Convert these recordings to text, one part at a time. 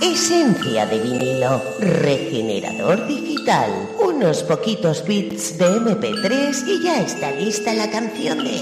Esencia de vinilo, regenerador digital, unos poquitos bits de MP3 y ya está lista la canción de...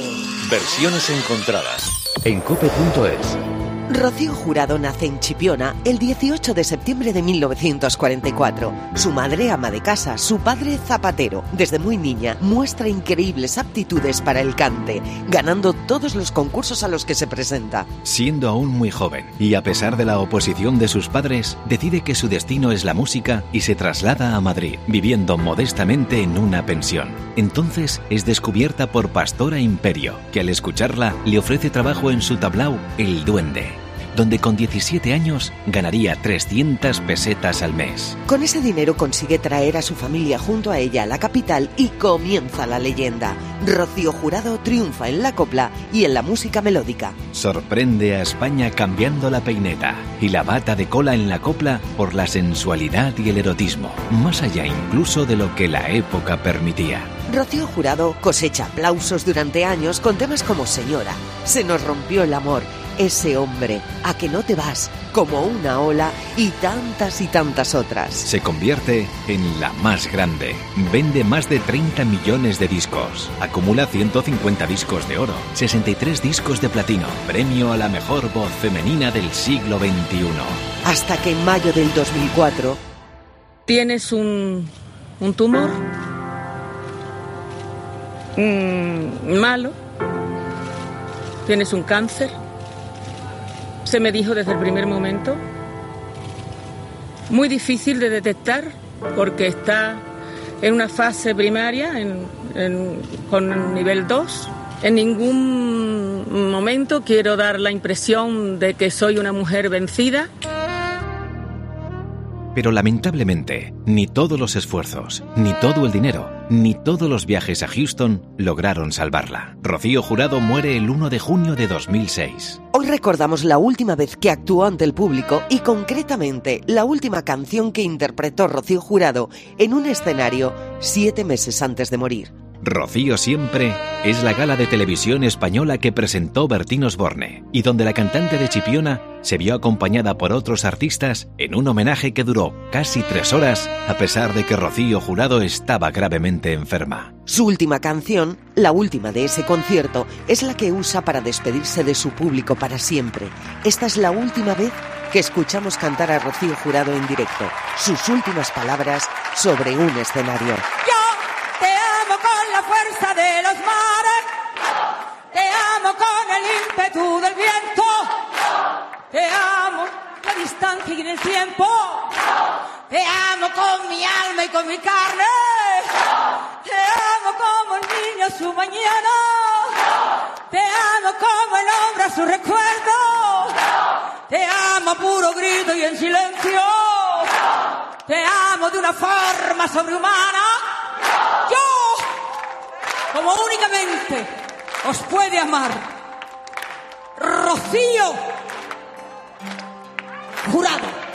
Versiones encontradas. En cope.es. Rocío Jurado nace en Chipiona el 18 de septiembre de 1944. Su madre ama de casa, su padre zapatero. Desde muy niña muestra increíbles aptitudes para el cante, ganando todos los concursos a los que se presenta. Siendo aún muy joven y a pesar de la oposición de sus padres, decide que su destino es la música y se traslada a Madrid, viviendo modestamente en una pensión. Entonces es descubierta por Pastora Imperio, que al escucharla le ofrece trabajo en su tablao El Duende donde con 17 años ganaría 300 pesetas al mes. Con ese dinero consigue traer a su familia junto a ella a la capital y comienza la leyenda. Rocío Jurado triunfa en la copla y en la música melódica. Sorprende a España cambiando la peineta y la bata de cola en la copla por la sensualidad y el erotismo, más allá incluso de lo que la época permitía. Rocío Jurado cosecha aplausos durante años con temas como Señora, Se nos rompió el amor ese hombre, a que no te vas, como una ola y tantas y tantas otras. Se convierte en la más grande. Vende más de 30 millones de discos. Acumula 150 discos de oro, 63 discos de platino. Premio a la mejor voz femenina del siglo XXI. Hasta que en mayo del 2004... Tienes un, un tumor malo. Tienes un cáncer se me dijo desde el primer momento. Muy difícil de detectar porque está en una fase primaria con nivel 2. En ningún momento quiero dar la impresión de que soy una mujer vencida. Pero lamentablemente, ni todos los esfuerzos, ni todo el dinero, ni todos los viajes a Houston lograron salvarla. Rocío Jurado muere el 1 de junio de 2006. Hoy recordamos la última vez que actuó ante el público y concretamente la última canción que interpretó Rocío Jurado en un escenario siete meses antes de morir. Rocío Siempre es la gala de televisión española que presentó Bertín Osborne y donde la cantante de Chipiona se vio acompañada por otros artistas en un homenaje que duró casi tres horas a pesar de que Rocío Jurado estaba gravemente enferma. Su última canción, la última de ese concierto, es la que usa para despedirse de su público para siempre. Esta es la última vez que escuchamos cantar a Rocío Jurado en directo, sus últimas palabras sobre un escenario la fuerza de los mares. Te amo con el ímpetu del viento. Te amo la distancia y en el tiempo. Te amo con mi alma y con mi carne. Te amo como el niño su mañana. Te amo como el hombre a su recuerdo. Te amo a puro grito y en silencio. Te amo de una forma sobrehumana. Como únicamente os puede amar Rocío Jurado.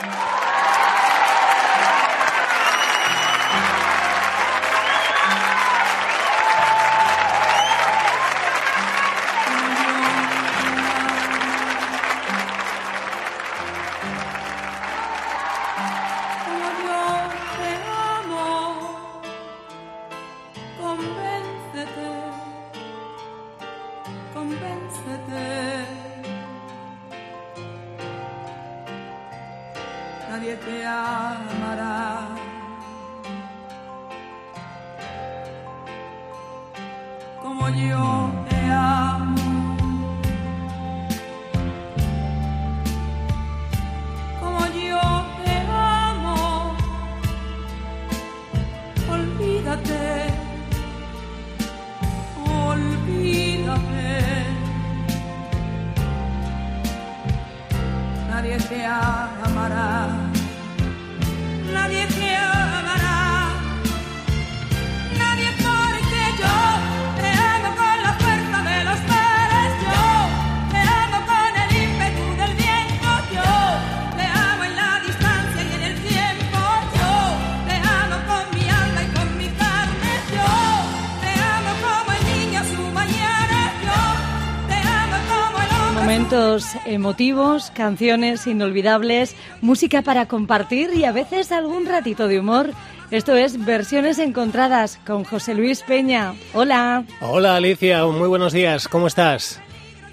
Momentos emotivos, canciones inolvidables, música para compartir y a veces algún ratito de humor. Esto es Versiones Encontradas con José Luis Peña. Hola. Hola Alicia, muy buenos días, ¿cómo estás?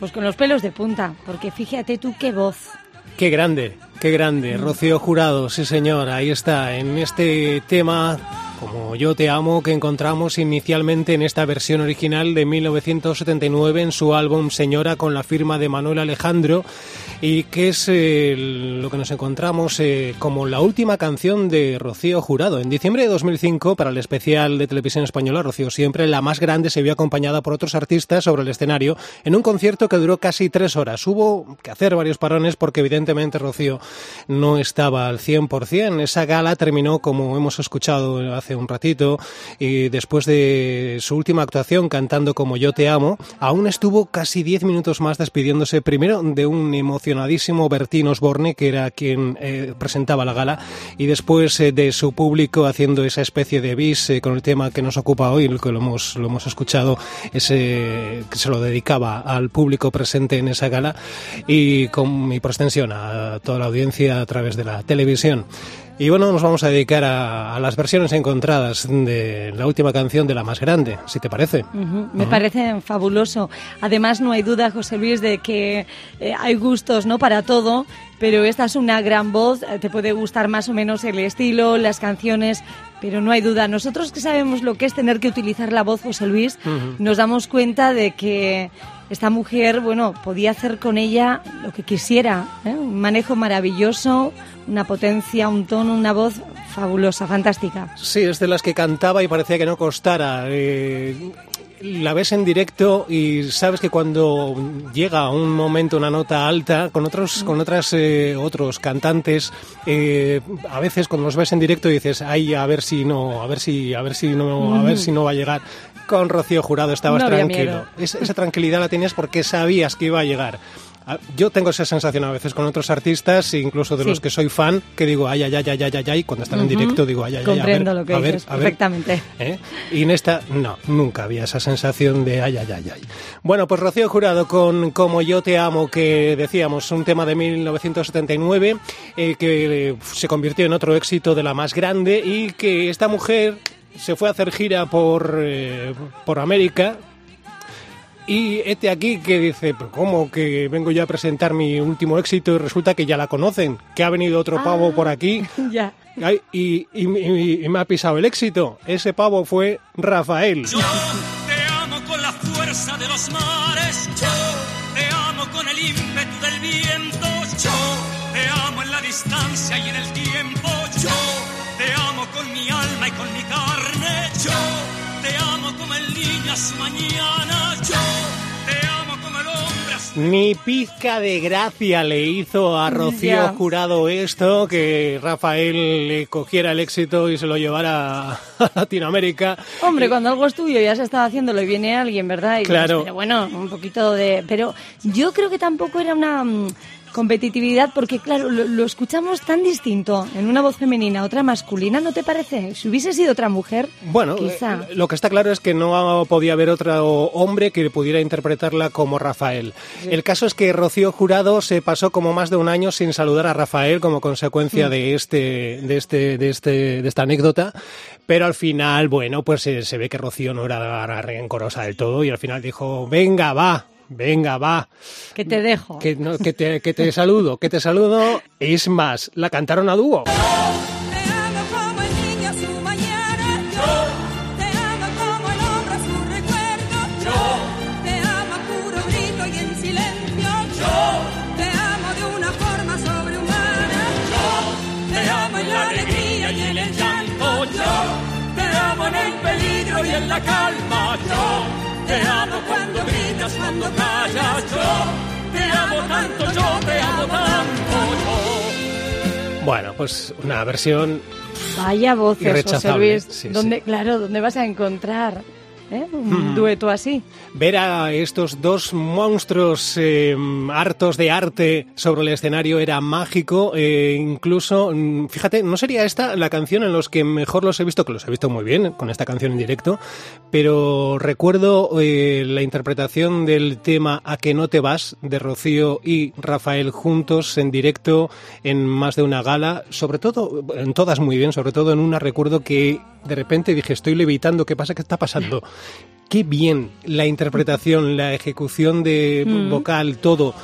Pues con los pelos de punta, porque fíjate tú qué voz. Qué grande, qué grande. Rocío Jurado, sí señor, ahí está, en este tema como Yo te amo que encontramos inicialmente en esta versión original de 1979 en su álbum Señora con la firma de Manuel Alejandro y que es eh, lo que nos encontramos eh, como la última canción de Rocío Jurado. En diciembre de 2005, para el especial de televisión española Rocío Siempre, la más grande se vio acompañada por otros artistas sobre el escenario en un concierto que duró casi tres horas. Hubo que hacer varios parones porque evidentemente Rocío no estaba al 100%. Esa gala terminó, como hemos escuchado hace un ratito, y después de su última actuación cantando como Yo te amo, aún estuvo casi diez minutos más despidiéndose primero de un emocionadísimo Bertín Osborne, que era quien eh, presentaba la gala, y después eh, de su público haciendo esa especie de bis eh, con el tema que nos ocupa hoy, que lo hemos, lo hemos escuchado, ese que se lo dedicaba al público presente en esa gala y con mi extensión a toda la audiencia a través de la televisión. Y bueno, nos vamos a dedicar a, las versiones encontradas de la última canción de la más grande, si te parece. Me parece fabuloso. Además, no hay duda, José Luis, de que eh, hay gustos no para todo, pero esta es una gran voz. Eh, te puede gustar más o menos el estilo, las canciones, pero no hay duda. Nosotros que sabemos lo que es tener que utilizar la voz, José Luis, nos damos cuenta de que esta mujer, bueno, podía hacer con ella lo que quisiera. ¿eh? Un manejo maravilloso, una potencia, un tono, una voz fabulosa, fantástica. Sí, es de las que cantaba y parecía que no costara. Eh, la ves en directo y sabes que cuando llega un momento una nota alta con otros con otras eh, otros cantantes a veces cuando los ves en directo dices ay a ver si no a ver si a ver si no a ver si no va a llegar con Rocío Jurado estabas tranquilo. esa tranquilidad la tenías porque sabías que iba a llegar. Ah, yo tengo esa sensación a veces con otros artistas, incluso de los que soy fan, que digo, ay, ay, ay, ay, ay, ay, cuando están en directo digo, ay, ay, ay, Comprendo lo que dices, perfectamente. ¿eh? Y en esta, no, nunca había esa sensación de ay, ay, ay, ay. Bueno, pues Rocío Jurado con Como yo te amo, que decíamos, un tema de 1979, eh, que se convirtió en otro éxito de la más grande y que esta mujer se fue a hacer gira por, eh, por América. Y este aquí que dice, ¿cómo que vengo yo a presentar mi último éxito y resulta que ya la conocen? Que ha venido otro pavo por aquí. Ya. y, y, me ha pisado el éxito. Ese pavo fue Rafael. Yo te amo con la fuerza de los mares. Yo te amo con el ímpetu del viento. Yo te amo en la distancia y en el tiempo. Yo te amo con mi alma y con mi carne. Yo te amo como el niño a su mañana. Yo te amo como el hombre a su... Ni pizca de gracia le hizo a Rocío Jurado esto, que Rafael le cogiera el éxito y se lo llevara a Latinoamérica. Hombre, cuando algo es tuyo ya se está haciéndolo y viene alguien, ¿verdad? Y claro. pero bueno, un poquito de... Pero yo creo que tampoco era una mm, competitividad, porque claro, lo, escuchamos tan distinto en una voz femenina, otra masculina, ¿no te parece? Si hubiese sido otra mujer, bueno, quizá. Eh, lo que está claro es que no podía haber otro hombre que pudiera interpretarla como Rafael. El caso es que Rocío Jurado se pasó como más de un año sin saludar a Rafael como consecuencia mm. de este, de este, de este, de esta anécdota, pero al final, bueno, pues se, se ve que Rocío no era rencorosa del todo y al final dijo, venga, va, venga, va. Que te dejo. Que, no, que, te, que te saludo, que te saludo. Es más, la cantaron a dúo. en la calma. Yo te amo cuando gritas, cuando callas. Yo te amo tanto, yo te amo tanto. Yo. Bueno, pues una versión. Vaya voces, José Luis. ¿Dónde, Claro, ¿dónde vas a encontrar ¿eh? un dueto así. Ver a estos dos monstruos eh, hartos de arte sobre el escenario era mágico. eh, incluso, mm, fíjate, no sería esta la canción en los que mejor los he visto, que los he visto muy bien con esta canción en directo, pero recuerdo eh, la interpretación del tema A que no te vas de Rocío y Rafael juntos en directo en más de una gala, sobre todo, en todas muy bien, sobre todo en una recuerdo que de repente dije, estoy levitando, ¿qué pasa? ¿Qué está pasando? Qué bien la interpretación, la ejecución de Mm. vocal, todo.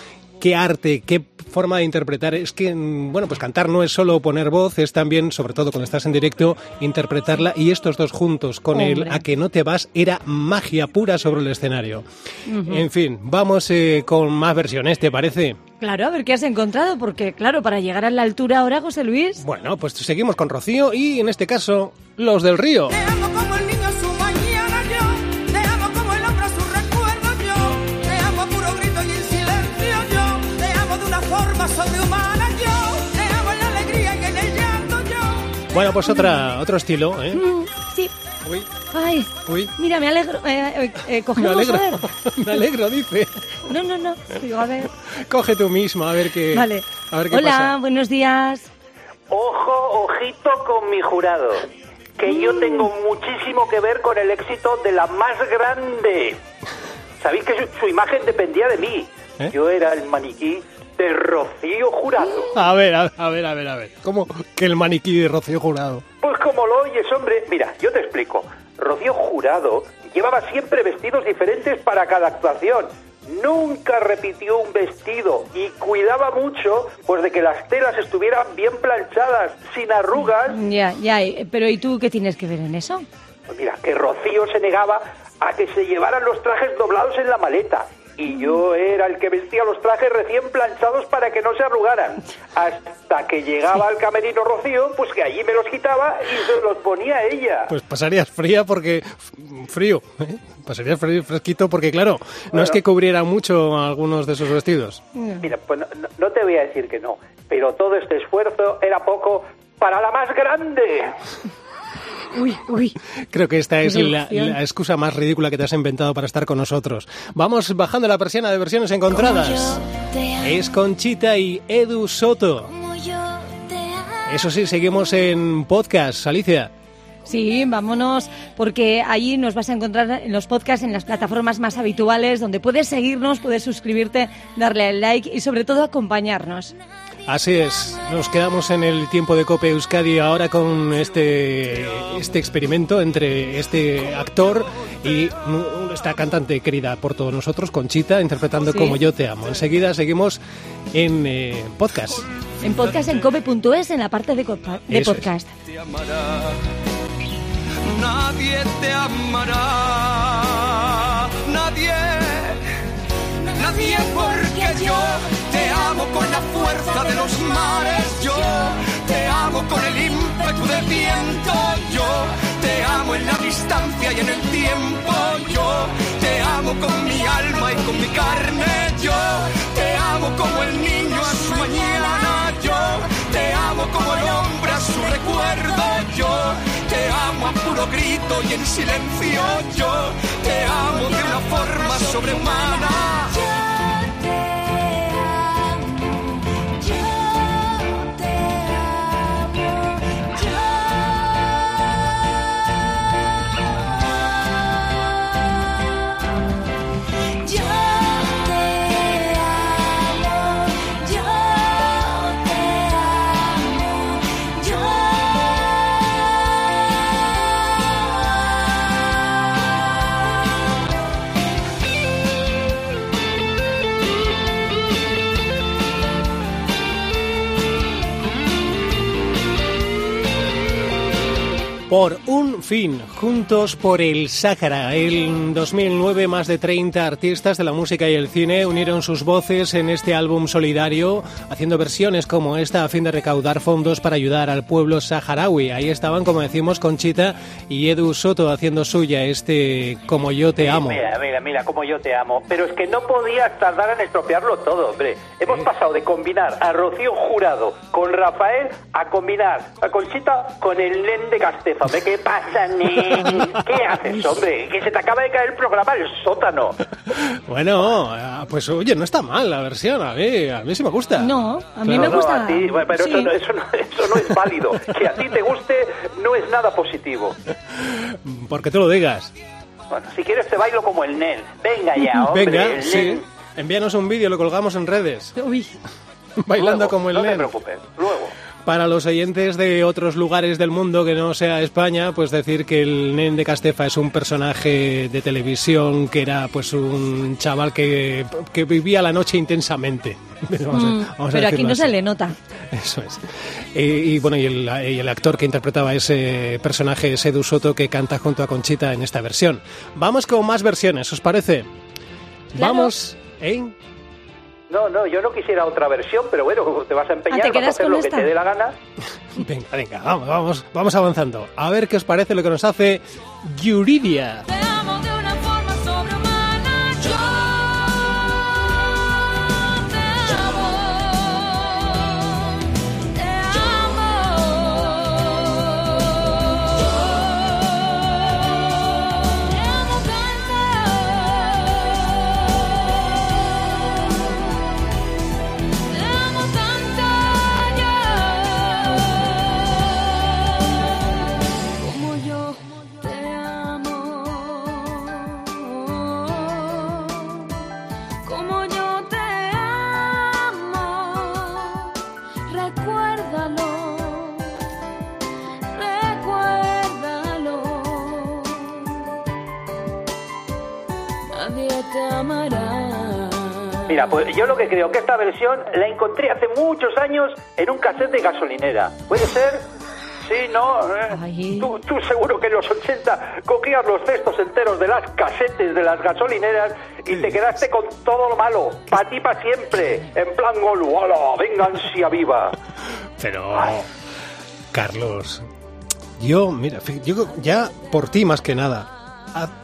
Qué arte, qué forma de interpretar. Es que, mm, bueno, pues cantar no es solo poner voz, es también, sobre todo cuando estás en directo, interpretarla. Y estos dos juntos con el. A que no te vas era magia pura sobre el escenario. En fin, vamos eh, con más versiones, ¿te parece? Claro, a ver qué has encontrado, porque claro, para llegar a la altura ahora, José Luis. Bueno, pues seguimos con Rocío y en este caso, los del río. Te amo como el niño a su mañana yo, te amo como el hombre a su recuerdo yo, te amo a puro grito y en silencio yo, te amo de una forma sobrehumana yo, te amo en la alegría y en el llanto yo. Bueno, pues otra, otro estilo, ¿eh? Mm, sí. Uy, Ay, uy. mira, me alegro. Eh, eh, eh, Me cogemos, alegro, a ver. me alegro, dice. No, no, no. Digo, a ver. Coge tú mismo, a ver qué, Vale. a ver qué Hola, pasa. buenos días. Ojo, ojito con mi jurado. Que yo tengo muchísimo que ver con el éxito de la más grande. Sabéis que su, su imagen dependía de mí. ¿Eh? Yo era el maniquí de Rocío Jurado. A ver, a ver, a ver, a ver. ¿Cómo que el maniquí de Rocío Jurado? Pues como lo oyes, hombre, mira, yo te explico. Jurado llevaba siempre vestidos diferentes para cada actuación. Nunca repitió un vestido y cuidaba mucho pues de que las telas estuvieran bien planchadas, sin arrugas. Ya, ya. eh, Pero ¿y tú qué tienes que ver en eso? Pues mira, que Rocío se negaba a que se llevaran los trajes doblados en la maleta. Y yo era el que vestía los trajes recién planchados para que no se arrugaran. Hasta que llegaba al camerino Rocío, pues que allí me los quitaba y se los ponía ella. Pues pasarías fría porque... Frío, ¿eh? Pasarías frío, fresquito porque, claro, no Bueno. es que cubriera mucho algunos de esos vestidos. Mira, pues no, no- no te voy a decir que no, pero todo este esfuerzo era poco para la más grande. Uy, uy. Creo que esta es la, excusa más ridícula que te has inventado para estar con nosotros. Vamos bajando la persiana de versiones encontradas. Es Conchita y Edu Soto. Eso sí, seguimos en podcast, Alicia. Sí, vámonos, porque allí nos vas a encontrar en los podcasts, en las plataformas más habituales, donde puedes seguirnos, puedes suscribirte, darle al like y sobre todo acompañarnos. Así es, nos quedamos en el tiempo de Cope Euskadi ahora con este, este experimento entre este actor y esta cantante querida por todos nosotros, Conchita, interpretando Sí. Como yo te amo. Enseguida seguimos en eh, podcast. En podcast en cope.es, en la parte de, podcast. te amará, nadie te amará, nadie, nadie porque yo te amo con la fuerza de los mares, yo te amo con el ímpetu del viento, yo te amo en la distancia y en el tiempo, yo te amo con mi alma y con mi carne, yo te amo como el niño a su mañana, yo te amo como el hombre a su recuerdo, yo te amo a puro grito y en silencio, yo te amo de una forma sobrehumana. Por un fin, juntos por el Sáhara. En 2009, más de 30 artistas de la música y el cine unieron sus voces en este álbum solidario, haciendo versiones como esta a fin de recaudar fondos para ayudar al pueblo saharaui. Ahí estaban, como decimos, Conchita y Edu Soto haciendo suya este Como yo te amo. Mira, mira, mira, como yo te amo. Pero es que no podías tardar en estropearlo todo, hombre. Hemos pasado de combinar a Rocío Jurado con Rafael a combinar a Conchita con el nen de Castefa. ¿qué pasa, nen? ¿Qué haces, hombre? Que se te acaba de caer el programa al sótano. Bueno, ah, pues oye, no está mal la versión, a mí, a mí sí me gusta. No, a mí No, me no, gusta. a ti, bueno, pero Sí. eso, no, eso, no, eso no es válido. Que a ti te guste no es nada positivo. Porque tú lo digas. Bueno, si quieres te bailo como el Nen. Venga ya, hombre. Venga, sí. Envíanos un vídeo, lo colgamos en redes. Uy, Bailando Luego, como el No te nen. preocupes, luego. Para los oyentes de otros lugares del mundo que no sea España, pues decir que el Nen de Castefa es un personaje de televisión que era pues un chaval que, que vivía la noche intensamente. Vamos a- mm, vamos pero aquí no se le nota. Eso es. Y, y, bueno, y el, y el actor que interpretaba ese personaje es Edu Soto que canta junto a Conchita en esta versión. Vamos con más versiones, ¿os parece? Vamos en... No, no, yo no quisiera otra versión, pero bueno, te vas a empeñar, Ah, ¿te vas a hacer con lo que te dé la gana. Venga, venga, vamos, vamos, vamos avanzando. A ver qué os parece lo que nos hace Yuridia. Te amo Mira, pues yo lo que creo que esta versión la encontré hace muchos años en un cassette de gasolinera. ¿Puede ser? Sí, no. eh. Tú, tú seguro que en los 80 cogías los cestos enteros de las casetes de las gasolineras y te quedaste con todo lo malo. Pa' ti, pa' siempre. En plan golu, ¡Hala! ¡Venga, ansia viva! Pero, Carlos, yo, mira, yo ya por ti más que nada,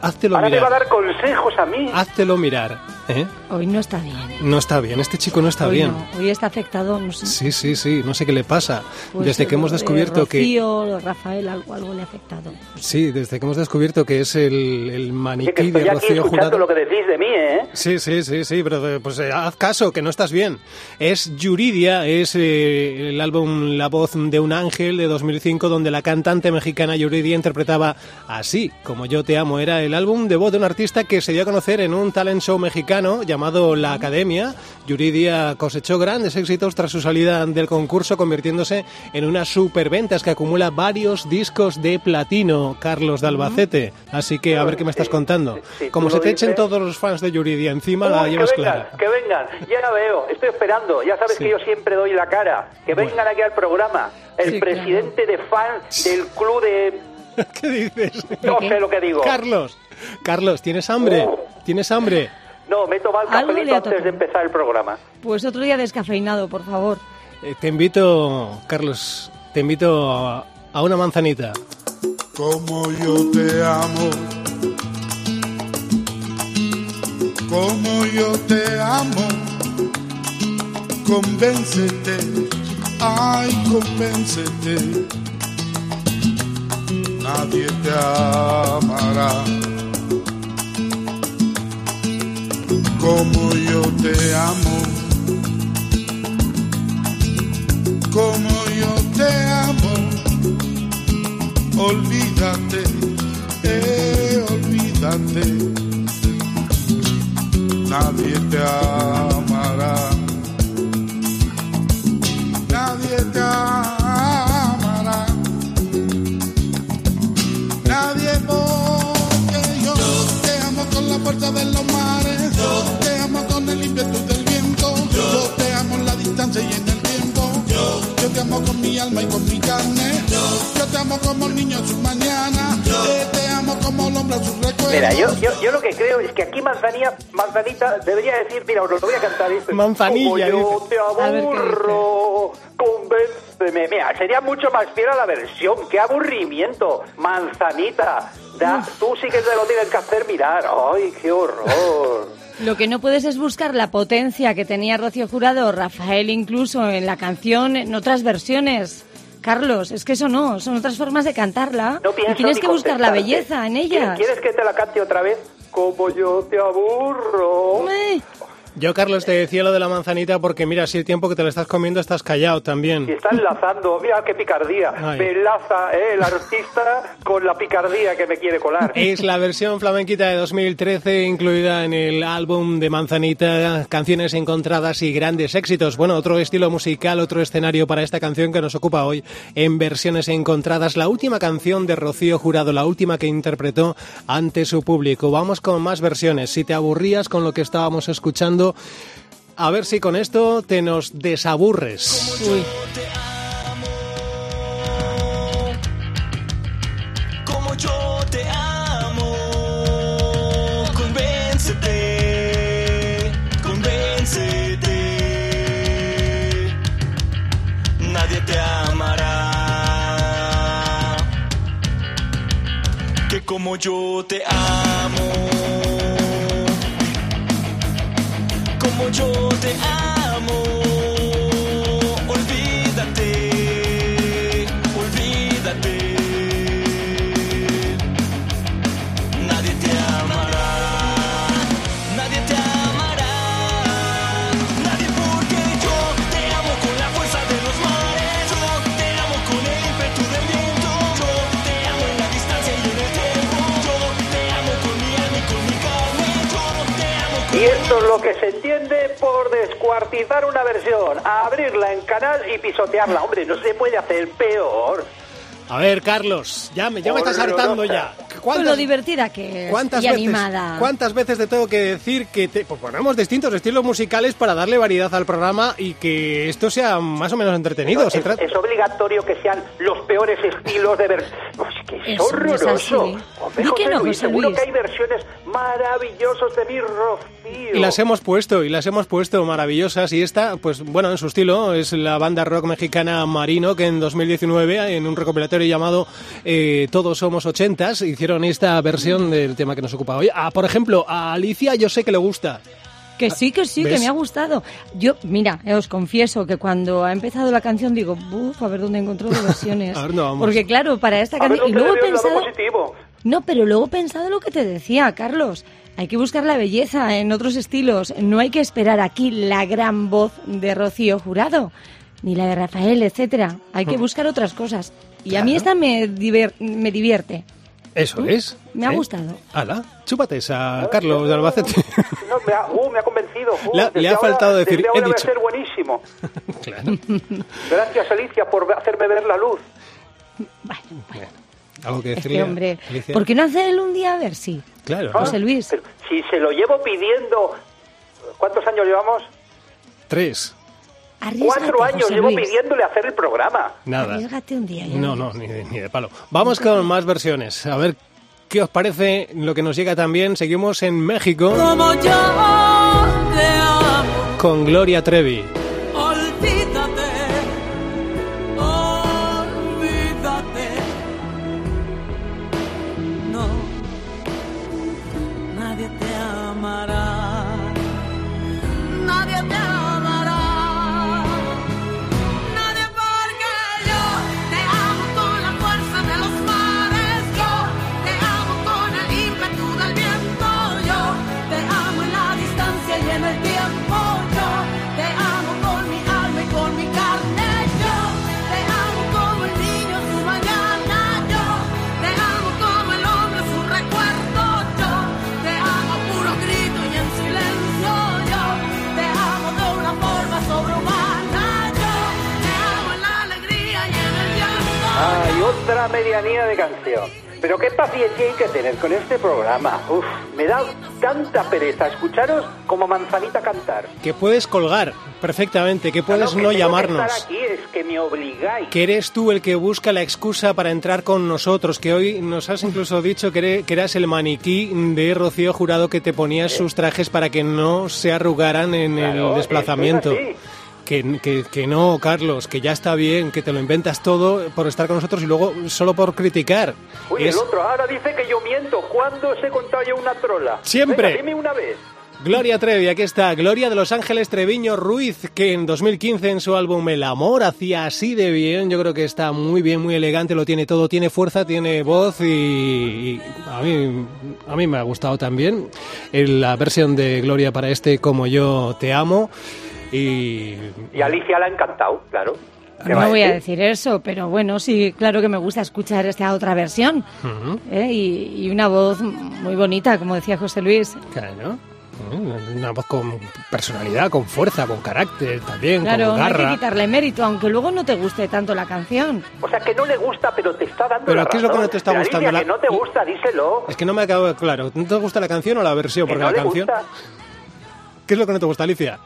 háztelo Ahora me va a mirar. dar consejos a mí. Háztelo mirar, ¿eh? Hoy no está bien. No está bien, este chico no está hoy bien. no, hoy está afectado, no sé. Sí, sí, sí, no sé qué le pasa. Pues desde que hemos de descubierto que... Rocío, de Rafael, algo, algo le ha afectado. Sí, desde que hemos descubierto que es el, que maniquí estoy de Rocío Jurado. lo que decís de mí, ¿eh? Sí, sí, sí, sí, pero eh, pues eh, haz caso, que no estás bien. Es Yuridia, es eh, el álbum La voz de un ángel de 2005, donde la cantante mexicana Yuridia interpretaba Así, como yo te amo. Era el álbum de voz de un artista que se dio a conocer en un talent show mexicano llamado La Academia. Yuridia cosechó grandes éxitos tras su salida del concurso, convirtiéndose en una superventas que acumula varios discos de platino, Carlos de Albacete. Así que a ver qué me estás contando. sí, Como se te echen todos los fans de Yuridia encima, la que llevas vengan, clara. que vengan, ya la veo, estoy esperando, ya sabes Sí. que yo siempre doy la cara, que Bueno. vengan aquí al programa, el presidente de fans del club de... ¿Qué dices? no sé lo que digo. Carlos, Carlos, ¿tienes hambre? ¿Tienes hambre? No, me he tomado el cafelito antes de empezar el programa. Pues otro día descafeinado, por favor. Eh, te invito, Carlos, te invito a, a una manzanita. como yo te amo, como yo te amo, convéncete, ay, convéncete, nadie te amará. Como yo te amo, como yo te amo. Olvídate, eh, olvídate, nadie te amará, nadie te amará, nadie porque yo te amo con la fuerza de los mares, con mi alma y con mi carne, yo te amo como el niño a su mañana, eh, te amo como el hombre a sus recuerdos. Mira, yo, yo, yo lo que creo es que aquí Manzanilla, Manzanita debería decir, mira, os lo voy a cantar esto. Manzanilla, Como yo dice. te aburro, convénceme. Mira, sería mucho más fiel a la versión. ¡Qué aburrimiento! Manzanita, da- tú sí que te lo tienes que hacer mirar. ¡Ay, qué horror! Lo que no puedes es buscar la potencia que tenía Rocío Jurado o Rafael incluso en la canción en otras versiones. Carlos, es que eso no, son otras formas de cantarla. No y tienes que buscar la contestarte. belleza en ¿Quieres- ellas. ¿Quieres que te la cante otra vez? Como yo te aburro. Eh, Yo, Carlos, te decía lo de la manzanita porque, mira, si el tiempo que te lo estás comiendo estás callado Y también. está enlazando, mira qué picardía. Ay. Me enlaza eh, el artista con la picardía que me quiere colar. Es la versión flamenquita de 2013 incluida en el álbum de Manzanita, canciones encontradas y grandes éxitos. Bueno, otro estilo musical, otro escenario para esta canción que nos ocupa hoy en versiones encontradas. La última canción de Rocío Jurado, la última que interpretó ante su público. Vamos con más versiones. Si te aburrías con lo que estábamos escuchando, a ver si con esto te nos desaburres. uy, como yo te amo. Convéncete, convéncete. Nadie te amará. Que como yo te amo. Como yo te amo. Canal y pisotearla. Hombre, no se puede hacer peor. A ver, Carlos, ya me, ya me estás hartando ya. Con lo divertida que es ¿Cuántas y veces, animada. ¿Cuántas veces te tengo que decir que te, pues ponemos distintos estilos musicales para darle variedad al programa y que esto sea más o menos entretenido? Es, es obligatorio que sean los peores estilos de ver. Pues que es no horroroso. Hombre, Di José que no, Luis, seguro Luis. que hay versiones maravillosas de mi Rocío. Y las hemos puesto, y las hemos puesto maravillosas. Y esta, pues bueno, en su estilo, es la banda rock mexicana Marino, que en 2019, en un recopilatorio llamado eh, Todos Somos Ochentas, hicieron esta versión del tema que nos ocupa hoy. Ah, por ejemplo, a Alicia yo sé que le gusta. Que sí, que sí, ¿Ves? que me ha gustado. Yo, mira, eh, os confieso que cuando ha empezado la canción digo, buf, a ver dónde encontró versiones. A ver, no, vamos. Porque claro, para esta canción... Y luego he pensado... No, pero luego he pensado lo que te decía, Carlos. Hay que buscar la belleza en otros estilos. No hay que esperar aquí la gran voz de Rocío Jurado, ni la de Rafael, etcétera. Hay que buscar otras cosas. Y a mí esta me, diver- me divierte. Eso es. Me ha ¿eh? gustado. Hala, chúpate esa, Carlos de Albacete. No, me, ha, uh, me ha convencido. Uh, Le le ha ahora- faltado decir, desde he ahora va a dicho. ser buenísimo. claro. Gracias, Alicia, por hacerme ver la luz. ¿Algo que Es decirle? que, hombre, Alicia? ¿por qué no hacerlo un día a ver si? Claro. José Luis. Pero si se lo llevo pidiendo... ¿Cuántos años llevamos? Tres. Arriesgate, Cuatro años José llevo Luis. pidiéndole hacer el programa. Nada. Arriesgate un día. No, no, ni de, ni de palo. Vamos con más versiones. A ver qué os parece lo que nos llega también. Seguimos en México Como yo te amo, con Gloria Trevi. De canción. Pero qué paciencia hay que tener con este programa. Uf, me da tanta pereza escucharos como manzanita cantar. Que puedes colgar perfectamente, que puedes que no que llamarnos. estar aquí es que me obligáis. Que eres tú el que busca la excusa para entrar con nosotros, que hoy nos has incluso dicho que eres- que eras el maniquí de Rocío Jurado que te ponías sus trajes para que no se arrugaran en Claro, el desplazamiento. es. Que, que- que no, Carlos, que ya está bien, que te lo inventas todo por estar con nosotros y luego solo por criticar. Uy, Es- el otro ahora dice que yo miento. ¿Cuándo os he contado yo una trola? Siempre. Venga, dime una vez. Gloria Trevi, aquí está. Gloria de Los Ángeles Treviño Ruiz, que en 2015 en su álbum El Amor hacía así de bien. Yo creo que está muy bien, muy elegante, lo tiene todo. Tiene fuerza, tiene voz y, y a, mí, a mí me ha gustado también la versión de Gloria para este Como yo te amo. Y, Y a Alicia le ha encantado, claro. ¿Qué va No voy a decir? decir eso, pero bueno, sí, claro que me gusta escuchar esta otra versión. Ujú, ¿eh? y, y una voz muy bonita, como decía José Luis. Claro. Mm, Una voz con personalidad, con fuerza, con carácter también, Claro, con no hay que garra. quitarle mérito, aunque luego no te guste tanto la canción. O sea, que no le gusta, pero te está dando Pero la ¿qué es lo que razón. no te está Pero, gustando? Alicia, La- que no te gusta, díselo. Es que no me ha quedado claro. ¿No te gusta la canción o la versión? Que Porque no la le canción. gusta. ¿Qué es lo que no te gusta, Alicia?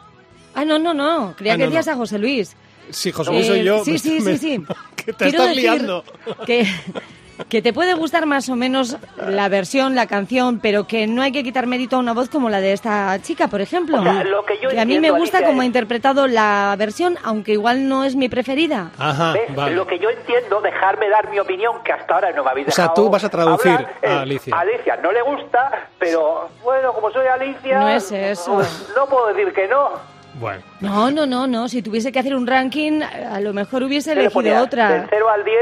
Ah, no, no, no, creía Ah, que no, decías no. a José Luis. Sí, José Luis soy Eh, yo. Sí, me- sí, me- sí, sí. Que te Quiero estás decir liando. Que, que te puede gustar más o menos la versión, la canción, pero que no hay que quitar mérito a una voz como la de esta chica, por ejemplo. O sea, lo que yo a mí me entiendo, gusta Alicia, cómo ha interpretado la versión, aunque igual no es mi preferida. Ajá. Lo que yo entiendo, dejarme dar mi opinión, que hasta ahora no me habéis O sea, dejado tú vas a traducir hablar, a Alicia. Alicia no le gusta, pero bueno, como soy Alicia... No es eso. pues no puedo decir que no. Bueno. No, no, no, no. Si tuviese que hacer un ranking, a lo mejor hubiese ¿Qué le elegido? Del otra. 0 al 10,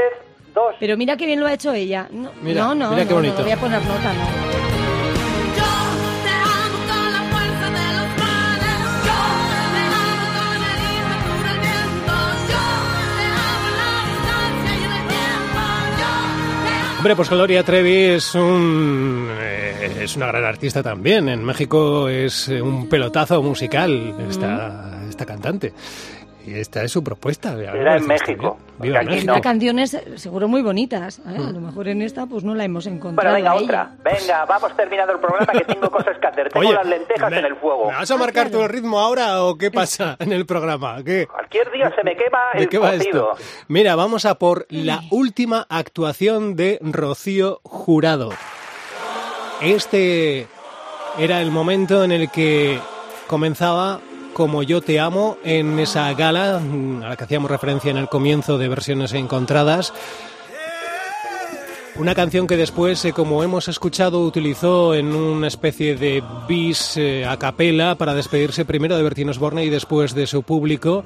2. Pero mira qué bien lo ha hecho ella. No, Mira, no, no, mira qué no, bonito. no voy a poner nota, no. Hombre, pues Gloria Trevi es un eh, es una gran artista también. En México es eh, un pelotazo musical esta, esta cantante. Y esta es su propuesta. Era en México. Viva aquí México. Hay canciones eh, seguro muy bonitas. ¿eh? A lo mejor en esta pues no la hemos encontrado. Bueno, venga, otra. Venga, vamos terminando el programa que tengo cosas que hacer. Tengo Oye, las lentejas ¿me- en el fuego. ¿Me vas a marcar Ah, claro. tu ritmo ahora o qué pasa en el programa? ¿Qué? Cualquier día se me quema ¿De el qué va cocido. esto? Mira, vamos a por la última actuación de Rocío Jurado. Este era el momento en el que comenzaba Como yo te amo en esa gala mm, a la que hacíamos referencia en el comienzo de versiones encontradas. Una canción que después, eh, como hemos escuchado, utilizó en una especie de bis eh, a capela para despedirse primero de Bertín Osborne y después de su público.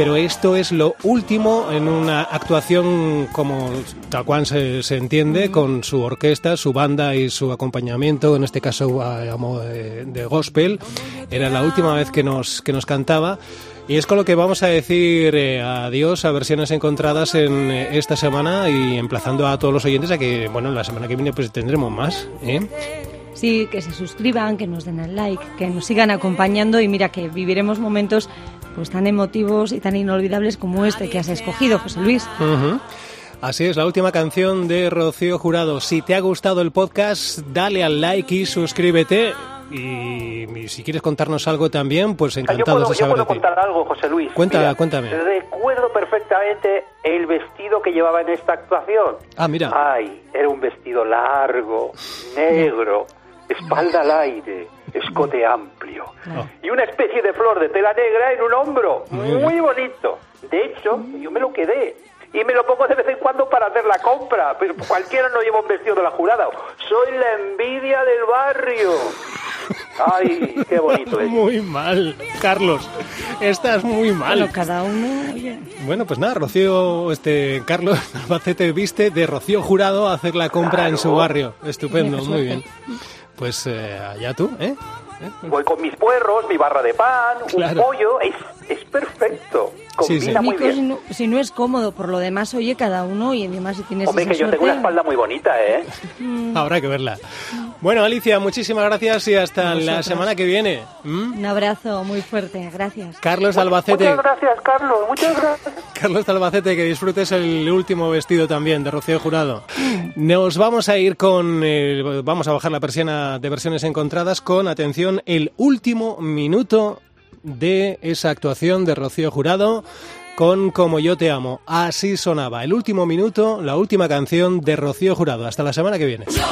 Pero esto es lo último en una actuación como tal cual se, se entiende, con su orquesta, su banda y su acompañamiento, en este caso a, a modo de, de gospel. Era la última vez que nos, que nos cantaba. Y es con lo que vamos a decir eh, adiós a versiones encontradas en eh, esta semana y emplazando a todos los oyentes a que, bueno, la semana que viene pues tendremos más. ¿eh? Sí, que se suscriban, que nos den al like, que nos sigan acompañando y mira que viviremos momentos pues tan emotivos y tan inolvidables como este que has escogido, José Luis. Ujú. Así es, la última canción de Rocío Jurado. Si te ha gustado el podcast, dale al like y suscríbete. Y, y si quieres contarnos algo también, pues yo encantados puedo, de yo saber puedo de ti. contar algo, José Luis. Cuenta- Mira, cuéntame. Recuerdo perfectamente el vestido que llevaba en esta actuación. Ah, mira. Ay, era un vestido largo, negro, espalda al aire, escote amplio. Y una especie de flor de tela negra en un hombro. Muy bonito. De hecho, yo me lo quedé. Y me lo pongo de vez en cuando para hacer la compra. Pero cualquiera no lleva un vestido de la jurada. Soy la envidia del barrio. Ay, qué bonito es. Muy mal, Carlos. Estás muy mal. Bueno, cada uno, oye, Bueno, pues nada, Rocío, este Carlos Albacete viste de Rocío Jurado a hacer la compra en su Claro. barrio. Estupendo, muy bien. Pues eh, allá tú, ¿eh? Voy con mis puerros, mi barra de pan, Claro. un pollo. Es, es perfecto. Sí, sí. Combina muy Nico, si bien. no, si no es cómodo, por lo demás, oye, cada uno y además si tienes Hombre, esa que yo tengo suerte- una espalda muy bonita, ¿eh? Habrá que verla. Bueno, Alicia, muchísimas gracias y hasta la semana que viene. ¿Mm? Un abrazo muy fuerte, gracias. Carlos de Albacete, Muchas gracias, Carlos. Muchas gracias. Carlos de Albacete, que disfrutes el último vestido también de Rocío Jurado. Nos vamos a ir con, eh, vamos a bajar la persiana de versiones encontradas con, atención, el último minuto de esa actuación de Rocío Jurado con Como yo te amo. Así sonaba el último minuto, la última canción de Rocío Jurado. Hasta la semana que viene. Yo